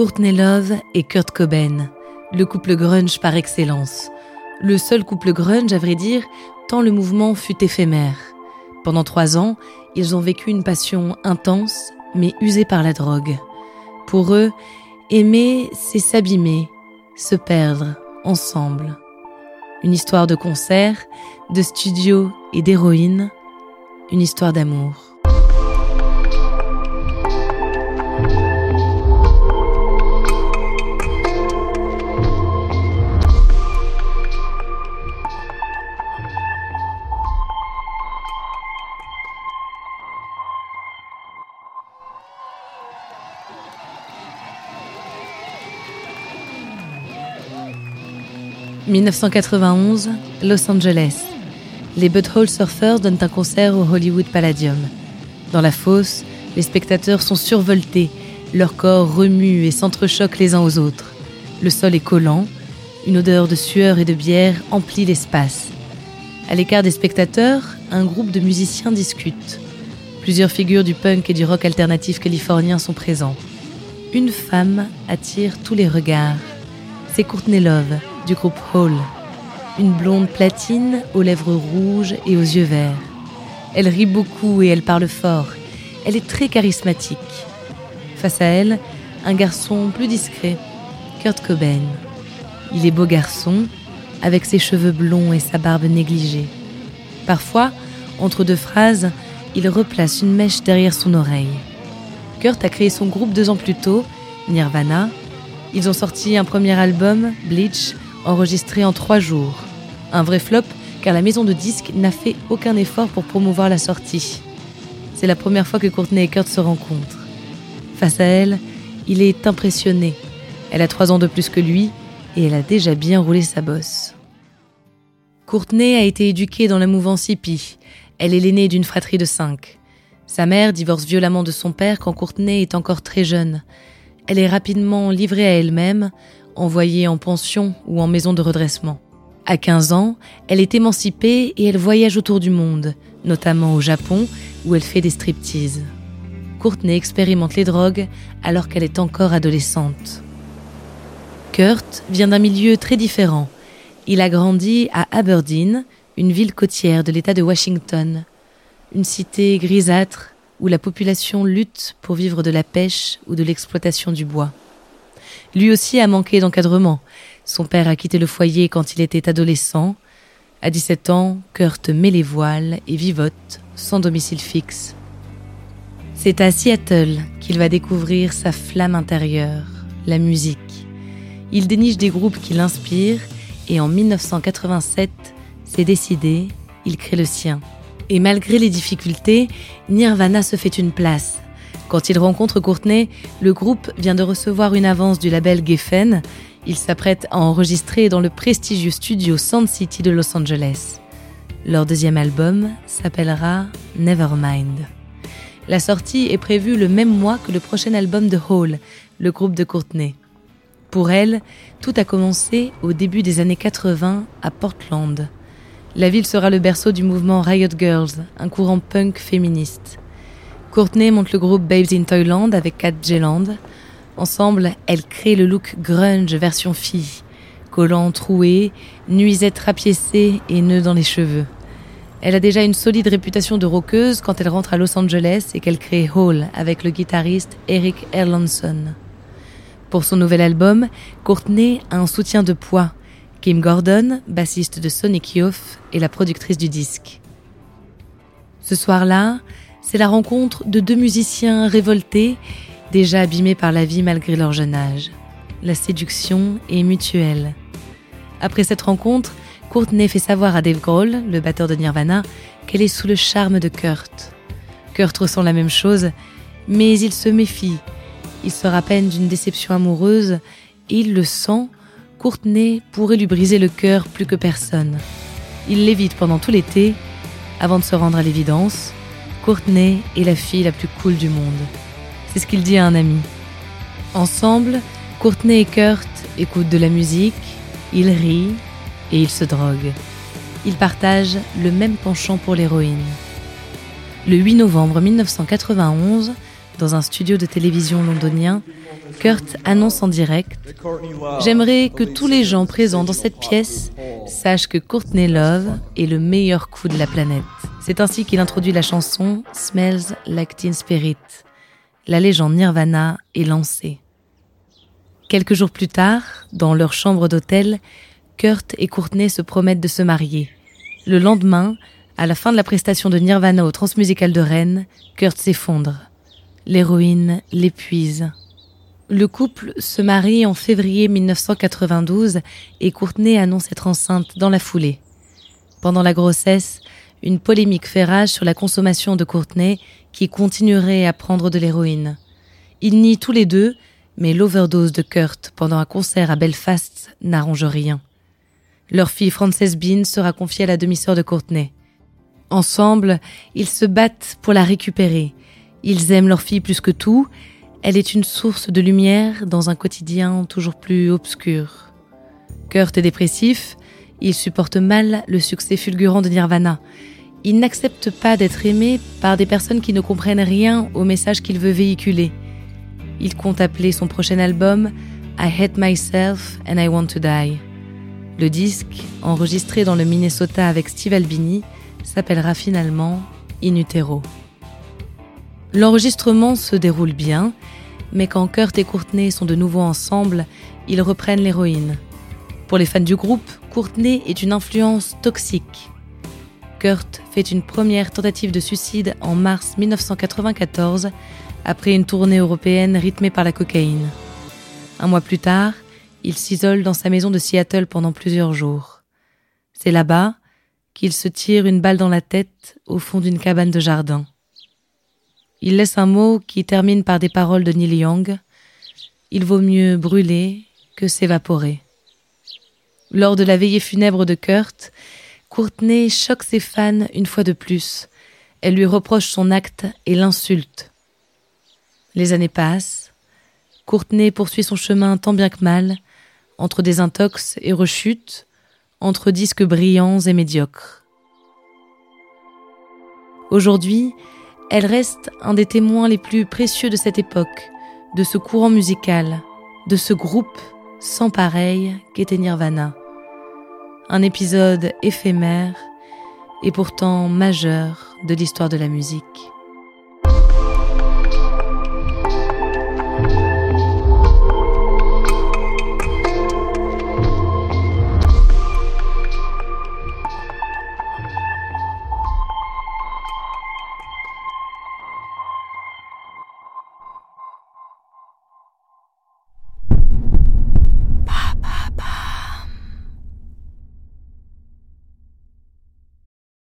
Courtney Love et Kurt Cobain, le couple grunge par excellence. Le seul couple grunge, à vrai dire, tant le mouvement fut éphémère. Pendant trois ans, ils ont vécu une passion intense, mais usée par la drogue. Pour eux, aimer, c'est s'abîmer, se perdre, ensemble. Une histoire de concert, de studio et d'héroïne, une histoire d'amour. 1991, Los Angeles. Les Butthole Surfers donnent un concert au Hollywood Palladium. Dans la fosse, les spectateurs sont survoltés, leurs corps remuent et s'entrechoquent les uns aux autres. Le sol est collant, une odeur de sueur et de bière emplit l'espace. À l'écart des spectateurs, un groupe de musiciens discute. Plusieurs figures du punk et du rock alternatif californien sont présents. Une femme attire tous les regards. C'est Courtney Love, du groupe Hall. Une blonde platine aux lèvres rouges et aux yeux verts. Elle rit beaucoup et elle parle fort. Elle est très charismatique. Face à elle, un garçon plus discret, Kurt Cobain. Il est beau garçon, avec ses cheveux blonds et sa barbe négligée. Parfois, entre deux phrases, il replace une mèche derrière son oreille. Kurt a créé son groupe deux ans plus tôt, Nirvana. Ils ont sorti un premier album, Bleach, enregistré en trois jours. Un vrai flop car la maison de disques n'a fait aucun effort pour promouvoir la sortie. C'est la première fois que Courtney et Kurt se rencontrent. Face à elle, il est impressionné. Elle a trois ans de plus que lui et elle a déjà bien roulé sa bosse. Courtney a été éduquée dans la mouvance hippie. Elle est l'aînée d'une fratrie de cinq. Sa mère divorce violemment de son père quand Courtney est encore très jeune. Elle est rapidement livrée à elle-même, envoyée en pension ou en maison de redressement. À 15 ans, elle est émancipée et elle voyage autour du monde, notamment au Japon où elle fait des striptease. Courtney expérimente les drogues alors qu'elle est encore adolescente. Kurt vient d'un milieu très différent. Il a grandi à Aberdeen, une ville côtière de l'État de Washington, une cité grisâtre où la population lutte pour vivre de la pêche ou de l'exploitation du bois. Lui aussi a manqué d'encadrement. Son père a quitté le foyer quand il était adolescent. À 17 ans, Kurt met les voiles et vivote, sans domicile fixe. C'est à Seattle qu'il va découvrir sa flamme intérieure, la musique. Il déniche des groupes qui l'inspirent et en 1987, c'est décidé, il crée le sien. Et malgré les difficultés, Nirvana se fait une place. Quand il rencontre Courtney, le groupe vient de recevoir une avance du label Geffen. Il s'apprête à enregistrer dans le prestigieux studio Sound City de Los Angeles. Leur deuxième album s'appellera Nevermind. La sortie est prévue le même mois que le prochain album de Hall, le groupe de Courtney. Pour elle, tout a commencé au début des années 80 à Portland. La ville sera le berceau du mouvement Riot Girls, un courant punk féministe. Courtney monte le groupe Babes in Toyland avec Kat Jeland. Ensemble, elles créent le look grunge version fille. Collants troués, nuisettes rapiécées et nœuds dans les cheveux. Elle a déjà une solide réputation de rockeuse quand elle rentre à Los Angeles et qu'elle crée Hall avec le guitariste Eric Erlandson. Pour son nouvel album, Courtney a un soutien de poids. Kim Gordon, bassiste de Sonic Youth, est la productrice du disque. Ce soir-là, c'est la rencontre de deux musiciens révoltés, déjà abîmés par la vie malgré leur jeune âge. La séduction est mutuelle. Après cette rencontre, Courtney fait savoir à Dave Grohl, le batteur de Nirvana, qu'elle est sous le charme de Kurt. Kurt ressent la même chose, mais il se méfie. Il se rappelle d'une déception amoureuse et il le sent, Courtney pourrait lui briser le cœur plus que personne. Il l'évite pendant tout l'été, avant de se rendre à l'évidence. Courtney est la fille la plus cool du monde. C'est ce qu'il dit à un ami. Ensemble, Courtney et Kurt écoutent de la musique, ils rient et ils se droguent. Ils partagent le même penchant pour l'héroïne. Le 8 novembre 1991, dans un studio de télévision londonien, Kurt annonce en direct J'aimerais que tous les gens présents dans cette pièce sachent que Courtney Love est le meilleur coup de la planète. C'est ainsi qu'il introduit la chanson Smells Like Teen Spirit. La légende Nirvana est lancée. Quelques jours plus tard, dans leur chambre d'hôtel, Kurt et Courtney se promettent de se marier. Le lendemain, à la fin de la prestation de Nirvana au Transmusical de Rennes, Kurt s'effondre. L'héroïne l'épuise. Le couple se marie en février 1992 et Courtney annonce être enceinte dans la foulée. Pendant la grossesse, une polémique fait rage sur la consommation de Courtney qui continuerait à prendre de l'héroïne. Ils nient tous les deux, mais l'overdose de Kurt pendant un concert à Belfast n'arrange rien. Leur fille Frances Bean sera confiée à la demi-sœur de Courtney. Ensemble, ils se battent pour la récupérer. Ils aiment leur fille plus que tout elle est une source de lumière dans un quotidien toujours plus obscur. Kurt est dépressif, il supporte mal le succès fulgurant de Nirvana. Il n'accepte pas d'être aimé par des personnes qui ne comprennent rien au message qu'il veut véhiculer. Il compte appeler son prochain album I Hate Myself and I Want to Die. Le disque, enregistré dans le Minnesota avec Steve Albini, s'appellera finalement In Utero. L'enregistrement se déroule bien, mais quand Kurt et Courtney sont de nouveau ensemble, ils reprennent l'héroïne. Pour les fans du groupe, Courtney est une influence toxique. Kurt fait une première tentative de suicide en mars 1994 après une tournée européenne rythmée par la cocaïne. Un mois plus tard, il s'isole dans sa maison de Seattle pendant plusieurs jours. C'est là-bas qu'il se tire une balle dans la tête au fond d'une cabane de jardin. Il laisse un mot qui termine par des paroles de Neil Young. Il vaut mieux brûler que s'évaporer. Lors de la veillée funèbre de Kurt, Courtney choque ses fans une fois de plus. Elle lui reproche son acte et l'insulte. Les années passent. Courtney poursuit son chemin tant bien que mal, entre des intox et rechutes, entre disques brillants et médiocres. Aujourd'hui, elle reste un des témoins les plus précieux de cette époque, de ce courant musical, de ce groupe sans pareil qu'était Nirvana. Un épisode éphémère et pourtant majeur de l'histoire de la musique.